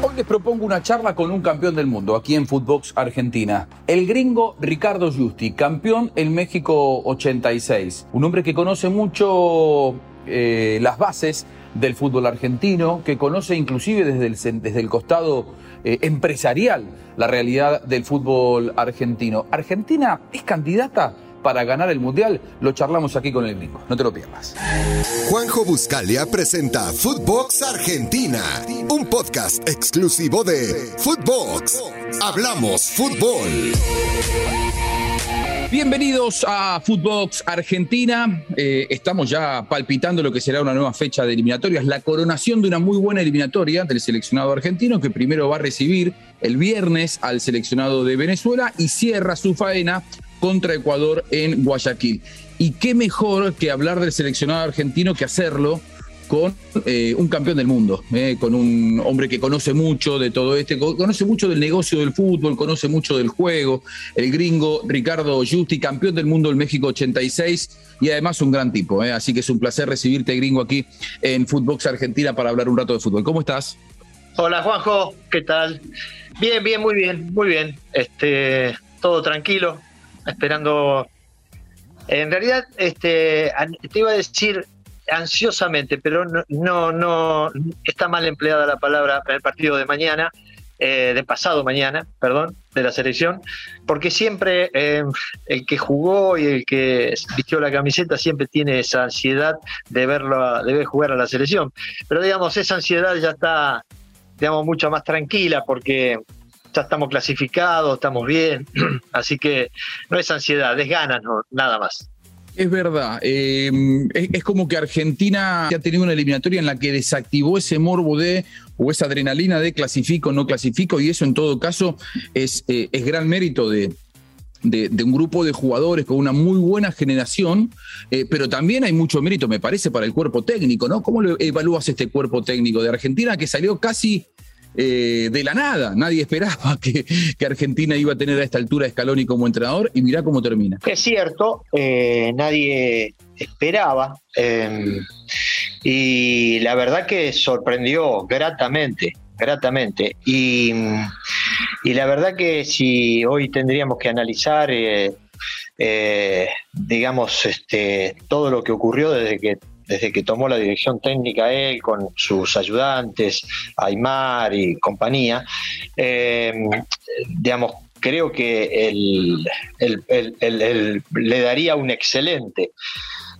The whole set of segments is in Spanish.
Hoy les propongo una charla con un campeón del mundo aquí en Footbox Argentina. El gringo Ricardo Justi, campeón en México 86. Un hombre que conoce mucho eh, las bases del fútbol argentino, que conoce inclusive desde el, desde el costado eh, empresarial la realidad del fútbol argentino. ¿Argentina es candidata? Para ganar el Mundial, lo charlamos aquí con el gringo. No te lo pierdas. Juanjo Buscalia presenta Footbox Argentina, un podcast exclusivo de Footbox. Hablamos fútbol. Bienvenidos a Footbox Argentina. Eh, estamos ya palpitando lo que será una nueva fecha de eliminatorias, la coronación de una muy buena eliminatoria del seleccionado argentino que primero va a recibir el viernes al seleccionado de Venezuela y cierra su faena contra Ecuador en Guayaquil. Y qué mejor que hablar del seleccionado argentino que hacerlo con eh, un campeón del mundo, eh, con un hombre que conoce mucho de todo este, conoce mucho del negocio del fútbol, conoce mucho del juego, el gringo Ricardo Justi, campeón del mundo del México 86 y además un gran tipo. Eh. así que es un placer recibirte, gringo, aquí en Footbox Argentina para hablar un rato de fútbol. ¿Cómo estás? Hola Juanjo, ¿qué tal? Bien, bien, muy bien, muy bien. Este, todo tranquilo, esperando. En realidad, este, te iba a decir ansiosamente, pero no, no, está mal empleada la palabra en el partido de mañana, eh, de pasado mañana, perdón, de la selección, porque siempre eh, el que jugó y el que vistió la camiseta siempre tiene esa ansiedad de verlo, de ver jugar a la selección. Pero digamos, esa ansiedad ya está, digamos, mucho más tranquila porque estamos clasificados, estamos bien, así que no es ansiedad, es ganas, nada más. Es verdad, eh, es, como que Argentina ha tenido una eliminatoria en la que desactivó ese morbo de o esa adrenalina de clasifico, no clasifico, y eso en todo caso es, eh, es gran mérito de, de, un grupo de jugadores con una muy buena generación, eh, pero también hay mucho mérito, me parece, para el cuerpo técnico, ¿no? ¿Cómo evalúas este cuerpo técnico de Argentina que salió casi eh, de la nada. Nadie esperaba que, Argentina iba a tener a esta altura Scaloni como entrenador y mirá cómo termina. Es cierto, eh, nadie esperaba em, y la verdad que sorprendió gratamente, gratamente. Y, la verdad que si hoy tendríamos que analizar... Eh, digamos, este, todo lo que ocurrió desde que desde que tomó la dirección técnica él con sus ayudantes, Aymar y compañía, eh, digamos, creo que le daría un excelente.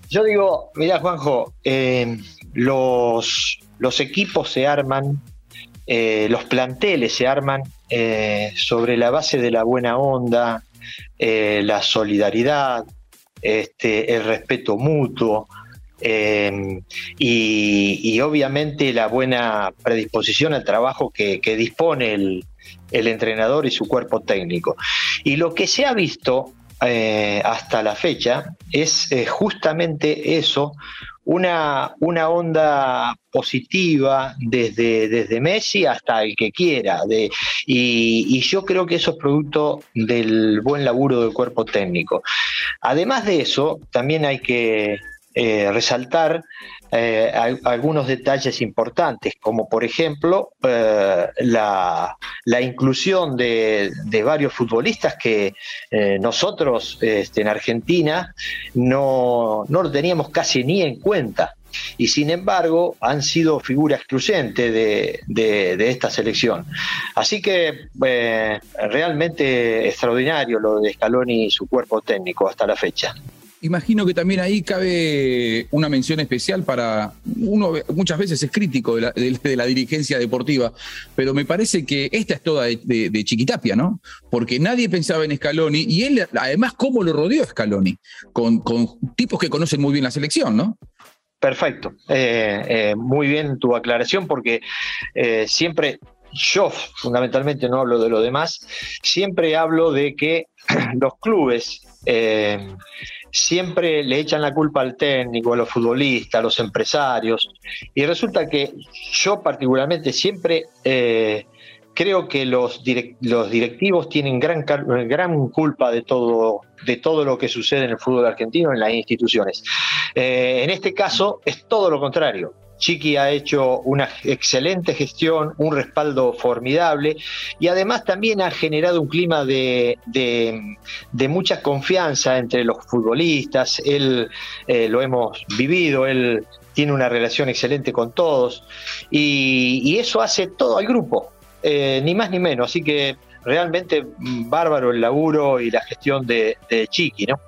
Yo digo, mira Juanjo, eh, los, los, equipos se arman, eh, los planteles se arman sobre la base de la buena onda, la solidaridad, este, el respeto mutuo, eh, y, obviamente la buena predisposición al trabajo que, dispone el, entrenador y su cuerpo técnico. Y lo que se ha visto eh, hasta la fecha es eh, justamente eso, una, una, onda positiva desde, desde Messi hasta el que quiera. Y, yo creo que eso es producto del buen laburo del cuerpo técnico. Además de eso, también hay que eh, resaltar eh, algunos detalles importantes, como por ejemplo eh, la, inclusión de, varios futbolistas que nosotros este, en Argentina no, no lo teníamos casi ni en cuenta y sin embargo han sido figura excluyente de, de, esta selección. Así que realmente extraordinario lo de Scaloni y su cuerpo técnico hasta la fecha. Imagino que también ahí cabe una mención especial para, uno muchas veces es crítico de la, dirigencia deportiva, pero me parece que esta es toda de, Chiquitapia, ¿no? Porque nadie pensaba en Scaloni y él, además, cómo lo rodeó Scaloni, con, tipos que conocen muy bien la selección, ¿no? Perfecto, eh, eh, muy bien tu aclaración porque eh, siempre yo fundamentalmente no hablo de lo demás, siempre hablo de que los clubes siempre le echan la culpa al técnico, a los futbolistas, a los empresarios, y resulta que yo particularmente siempre eh, creo que los, directivos tienen gran, gran culpa de todo, de todo lo que sucede en el fútbol argentino, en las instituciones. Eh, en este caso es todo lo contrario. Chiqui ha hecho una excelente gestión, un respaldo formidable y además también ha generado un clima de, de, mucha confianza entre los futbolistas. Él eh, lo hemos vivido, él tiene una relación excelente con todos y, eso hace todo al grupo, eh, ni más ni menos. Así que realmente bárbaro el laburo y la gestión de, de Chiqui, ¿no?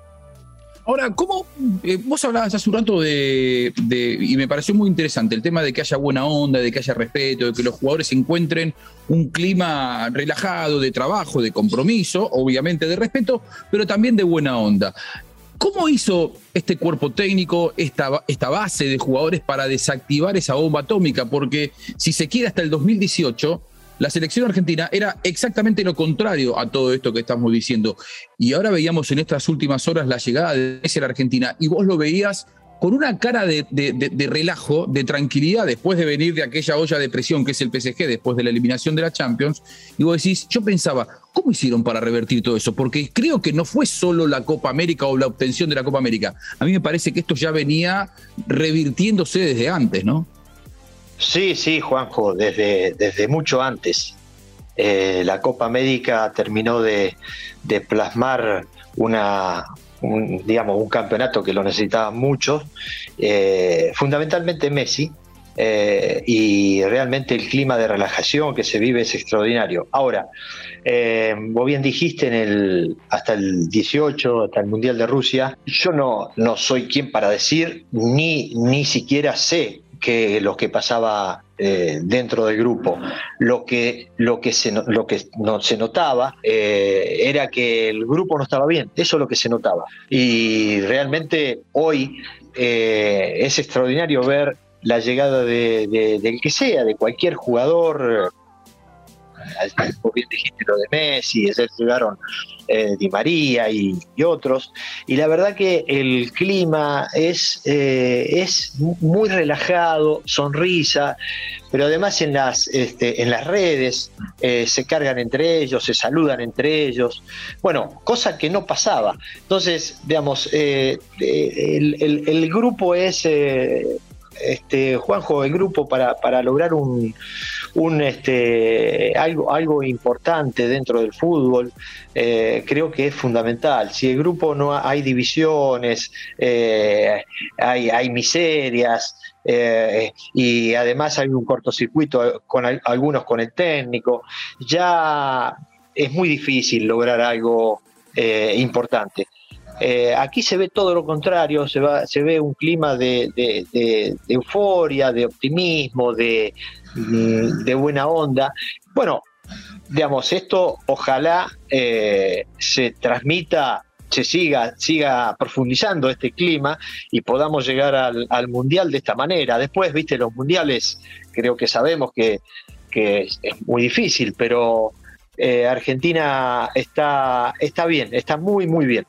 Ahora, ¿cómo? Eh, vos hablabas hace un rato de, y me pareció muy interesante, el tema de que haya buena onda, de que haya respeto, de que los jugadores encuentren un clima relajado de trabajo, de compromiso, obviamente de respeto, pero también de buena onda. ¿Cómo hizo este cuerpo técnico, esta, esta base de jugadores para desactivar esa bomba atómica? Porque si se quiere hasta el 2018, la selección argentina era exactamente lo contrario a todo esto que estamos diciendo. Y ahora veíamos en estas últimas horas la llegada de Messi la Argentina y vos lo veías con una cara de, relajo, de tranquilidad, después de venir de aquella olla de presión que es el PSG, después de la eliminación de la Champions, y vos decís, yo pensaba, ¿cómo hicieron para revertir todo eso? Porque creo que no fue solo la Copa América o la obtención de la Copa América. A mí me parece que esto ya venía revirtiéndose desde antes, ¿no? Sí, sí, Juanjo, desde, desde mucho antes. Eh, la Copa América terminó de, plasmar una, un, digamos, un campeonato que lo necesitaban muchos, eh, fundamentalmente Messi, eh, y realmente el clima de relajación que se vive es extraordinario. Ahora, vos bien dijiste en el, hasta el 18, hasta el Mundial de Rusia, yo no, no soy quien para decir, ni, ni siquiera sé que lo que pasaba eh, dentro del grupo. Lo que, lo que, se, lo que no, se notaba eh, era que el grupo no estaba bien, eso es lo que se notaba. Y realmente hoy eh, es extraordinario ver la llegada de, del que sea, de cualquier jugador bien dijiste lo de Messi, ayer llegaron eh, Di María y, otros, y la verdad que el clima es, eh, es muy relajado, sonrisa, pero además en las, este, en las redes eh, se cargan entre ellos, se saludan entre ellos, bueno, cosa que no pasaba. Entonces, digamos, el, el, grupo es este, Juanjo, el grupo para, para lograr un, un este, algo, algo importante dentro del fútbol, eh, creo que es fundamental. Si el grupo no hay divisiones, eh, hay, hay miserias, eh, y además hay un cortocircuito con algunos con el técnico, ya es muy difícil lograr algo importante. Eh, aquí se ve todo lo contrario, se, va, se ve un clima de, euforia, de optimismo, de, de, buena onda. Bueno, digamos, esto ojalá eh, se transmita, se siga, siga profundizando este clima y podamos llegar al, mundial de esta manera. Después, viste, los mundiales creo que sabemos que, es, muy difícil, pero eh, Argentina está, está bien, está muy, muy bien.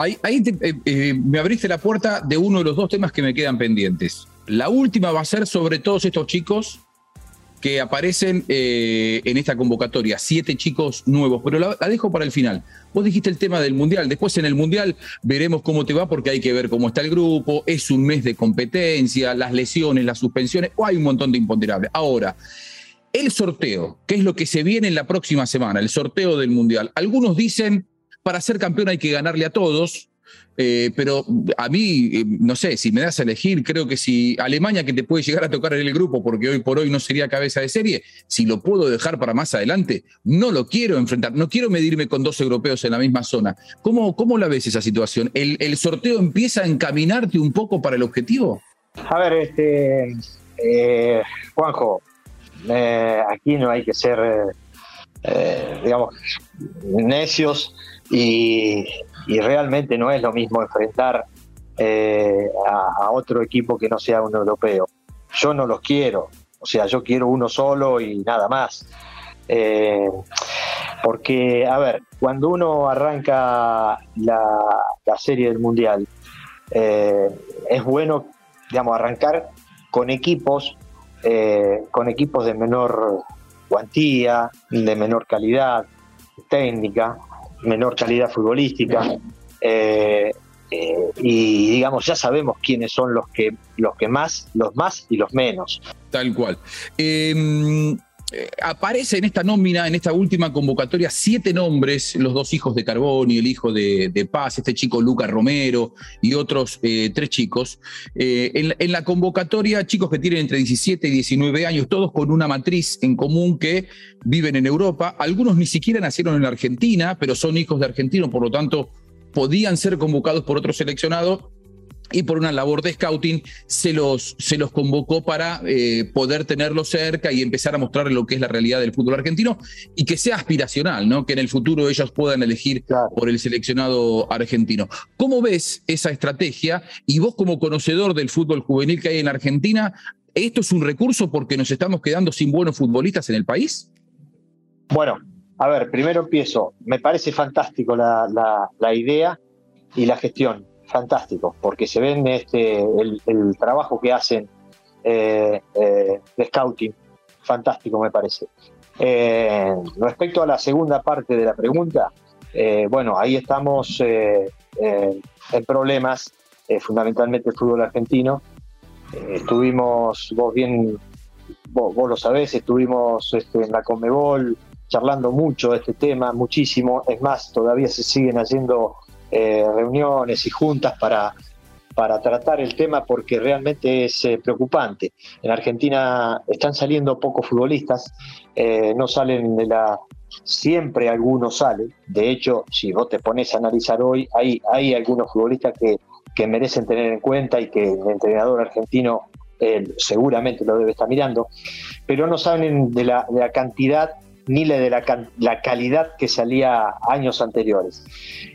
Ahí, eh, eh, me abriste la puerta de uno de los dos temas que me quedan pendientes. La última va a ser sobre todos estos chicos que aparecen eh, en esta convocatoria, siete chicos nuevos, pero la, dejo para el final. Vos dijiste el tema del Mundial, después en el Mundial veremos cómo te va porque hay que ver cómo está el grupo, es un mes de competencia, las lesiones, las suspensiones, hay un montón de imponderables. Ahora, el sorteo, ¿qué es lo que se viene en la próxima semana, el sorteo del Mundial. Algunos dicen para ser campeón hay que ganarle a todos. Eh, pero a mí, eh, no sé, si me das a elegir, creo que si Alemania, que te puede llegar a tocar en el grupo, porque hoy por hoy no sería cabeza de serie, si lo puedo dejar para más adelante, no lo quiero enfrentar, no quiero medirme con dos europeos en la misma zona. ¿Cómo, cómo la ves esa situación? ¿El, sorteo empieza a encaminarte un poco para el objetivo? A ver, este, eh, Juanjo, aquí no hay que ser, digamos, necios y, realmente no es lo mismo enfrentar eh, a, otro equipo que no sea un europeo. Yo no los quiero, o sea, yo quiero uno solo y nada más. Eh, porque, a ver, cuando uno arranca la, serie del Mundial, eh, es bueno, digamos, arrancar con equipos, con equipos de menor cuantía, de menor calidad técnica, menor calidad futbolística. Eh, Eh, y digamos, ya sabemos quiénes son los que, los que más, los más y los menos. Tal cual. Em, eh, aparece en esta nómina, en esta última convocatoria, siete nombres, los dos hijos de Carboni, el hijo de, Paz, este chico Lucas Romero y otros eh, tres chicos. en, en, la convocatoria, chicos que tienen entre 17 y 19 años, todos con una matriz en común que viven en Europa. Algunos ni siquiera nacieron en Argentina, pero son hijos de argentinos, por lo tanto podían ser convocados por otro seleccionado y por una labor de scouting se los, se los convocó para eh, poder tenerlo cerca y empezar a mostrar lo que es la realidad del fútbol argentino y que sea aspiracional, ¿no? que en el futuro ellos puedan elegir por el seleccionado argentino. ¿Cómo ves esa estrategia? Y vos como conocedor del fútbol juvenil que hay en Argentina, ¿esto es un recurso porque nos estamos quedando sin buenos futbolistas en el país? Bueno, a ver, primero empiezo. Me parece fantástico la, idea y la gestión. Fantástico, porque se ven este, el, trabajo que hacen eh, eh, de scouting. Fantástico, me parece. Eh, respecto a la segunda parte de la pregunta, bueno, ahí estamos en problemas, fundamentalmente el fútbol argentino. estuvimos, vos bien, vos, lo sabés, estuvimos este, en la Comebol charlando mucho de este tema, muchísimo. Es más, todavía se siguen haciendo eh, reuniones y juntas para, para tratar el tema porque realmente es eh, preocupante. En Argentina están saliendo pocos futbolistas, eh, no salen de la... Siempre algunos salen. De hecho, si vos te pones a analizar hoy, hay, hay algunos futbolistas que, que merecen tener en cuenta y que el entrenador argentino seguramente lo debe estar mirando, pero no saben de la, de la cantidad ni la de la, calidad que salía años anteriores.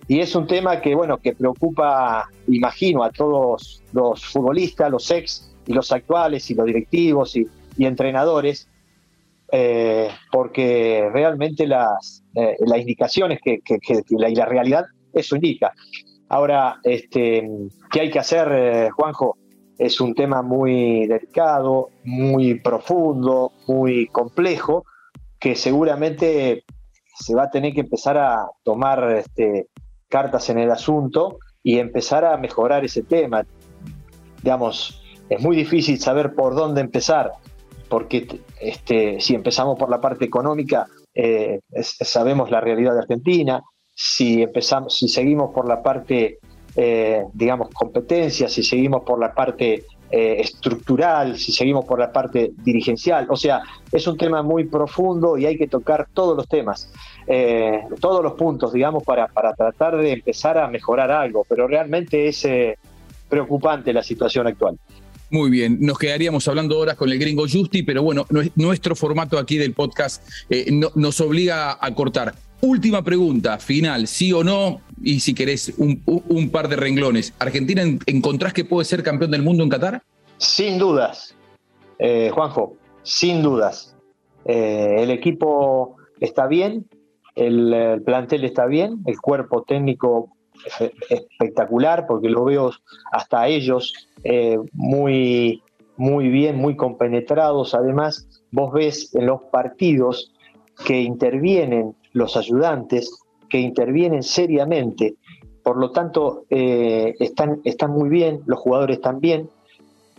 Y es un tema que, bueno, que preocupa, imagino, a todos los futbolistas, los ex y los actuales, y los directivos y, entrenadores, eh, porque realmente las, eh, las indicaciones que, la, y la realidad eso indica. Ahora, este, ¿qué hay que hacer, eh, Juanjo? Es un tema muy delicado, muy profundo, muy complejo, que seguramente se va a tener que empezar a tomar este, cartas en el asunto y empezar a mejorar ese tema. Digamos, es muy difícil saber por dónde empezar, porque este, si empezamos por la parte económica, eh, sabemos la realidad de Argentina, si, empezamos, si seguimos por la parte, eh, digamos, competencia, si seguimos por la parte eh, estructural, si seguimos por la parte dirigencial. O sea, es un tema muy profundo y hay que tocar todos los temas, eh, todos los puntos, digamos, para, para tratar de empezar a mejorar algo. Pero realmente es eh, preocupante la situación actual. Muy bien, nos quedaríamos hablando horas con el gringo Justi, pero bueno, nuestro formato aquí del podcast nos obliga a cortar. Última pregunta, final, sí o no, y si querés un, par de renglones. ¿Argentina encontrás que puede ser campeón del mundo en Qatar? Sin dudas, eh, Juanjo, sin dudas. Eh, el equipo está bien, el, plantel está bien, el cuerpo técnico espectacular, porque lo veo hasta ellos eh, muy, muy bien, muy compenetrados. Además, vos ves en los partidos que intervienen los ayudantes que intervienen seriamente. Por lo tanto, eh, están, están muy bien, los jugadores están bien.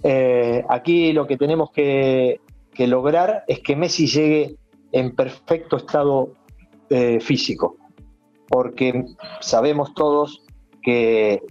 Eh, aquí lo que tenemos que, lograr es que Messi llegue en perfecto estado eh, físico, porque sabemos todos que,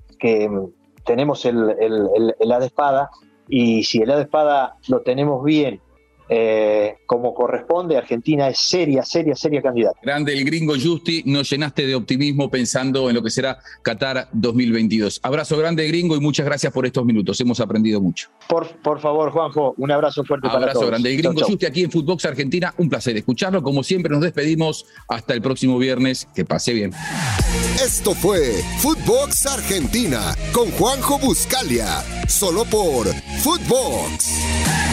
tenemos el, el, el, de espada y si el A de espada lo tenemos bien eh, como corresponde, Argentina es seria, seria, seria candidata. Grande el gringo Justi, nos llenaste de optimismo pensando en lo que será Qatar 2022. Abrazo grande gringo y muchas gracias por estos minutos, hemos aprendido mucho. Por, por favor, Juanjo, un abrazo fuerte abrazo para todos. Abrazo grande. El gringo Justi aquí en Footbox Argentina, un placer escucharlo. Como siempre nos despedimos hasta el próximo viernes, que pase bien. Esto fue Footbox Argentina con Juanjo Buscalia, solo por Footbox.